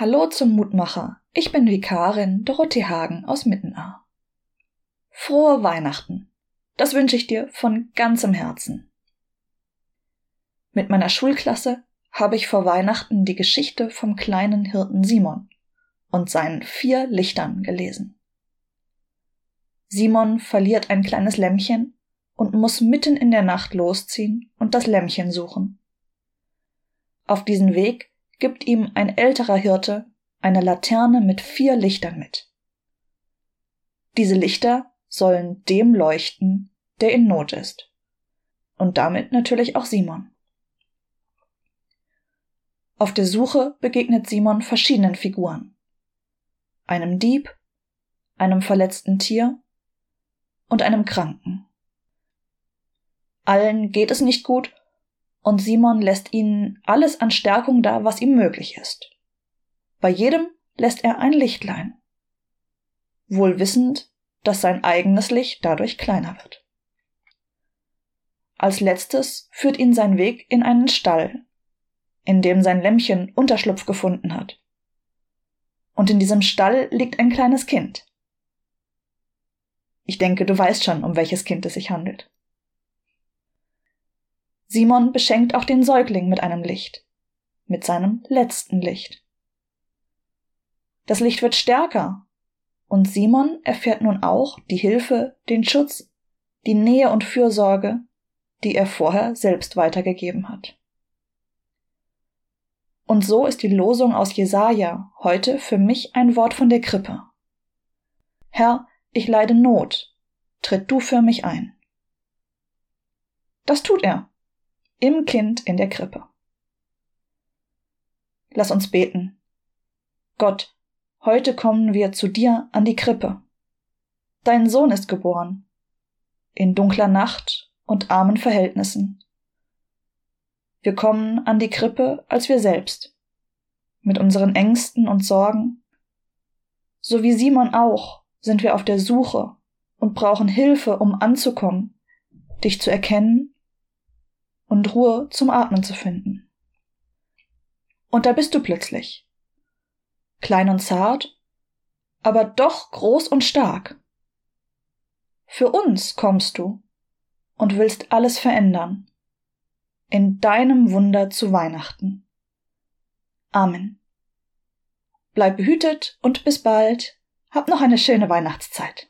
Hallo zum Mutmacher. Ich bin Vikarin Dorothee Hagen aus Mittenaar. Frohe Weihnachten. Das wünsche ich dir von ganzem Herzen. Mit meiner Schulklasse habe ich vor Weihnachten die Geschichte vom kleinen Hirten Simon und seinen vier Lichtern gelesen. Simon verliert ein kleines Lämmchen und muss mitten in der Nacht losziehen und das Lämmchen suchen. Auf diesen Weg gibt ihm ein älterer Hirte eine Laterne mit vier Lichtern mit. Diese Lichter sollen dem leuchten, der in Not ist. Und damit natürlich auch Simon. Auf der Suche begegnet Simon verschiedenen Figuren. Einem Dieb, einem verletzten Tier und einem Kranken. Allen geht es nicht gut und Simon lässt ihnen alles an Stärkung da, was ihm möglich ist. Bei jedem lässt er ein Lichtlein, wohl wissend, dass sein eigenes Licht dadurch kleiner wird. Als letztes führt ihn sein Weg in einen Stall, in dem sein Lämmchen Unterschlupf gefunden hat. Und in diesem Stall liegt ein kleines Kind. Ich denke, du weißt schon, um welches Kind es sich handelt. Simon beschenkt auch den Säugling mit einem Licht, mit seinem letzten Licht. Das Licht wird stärker, und Simon erfährt nun auch die Hilfe, den Schutz, die Nähe und Fürsorge, die er vorher selbst weitergegeben hat. Und so ist die Losung aus Jesaja heute für mich ein Wort von der Krippe. Herr, ich leide Not, tritt du für mich ein. Das tut er im Kind in der Krippe. Lass uns beten. Gott, heute kommen wir zu dir an die Krippe. Dein Sohn ist geboren. In dunkler Nacht und armen Verhältnissen. Wir kommen an die Krippe als wir selbst, mit unseren Ängsten und Sorgen. So wie Simon auch sind wir auf der Suche und brauchen Hilfe, um anzukommen, dich zu erkennen und Ruhe zum Atmen zu finden. Und da bist du plötzlich. Klein und zart, aber doch groß und stark. Für uns kommst du und willst alles verändern. In deinem Wunder zu Weihnachten. Amen. Bleib behütet und bis bald. Hab noch eine schöne Weihnachtszeit.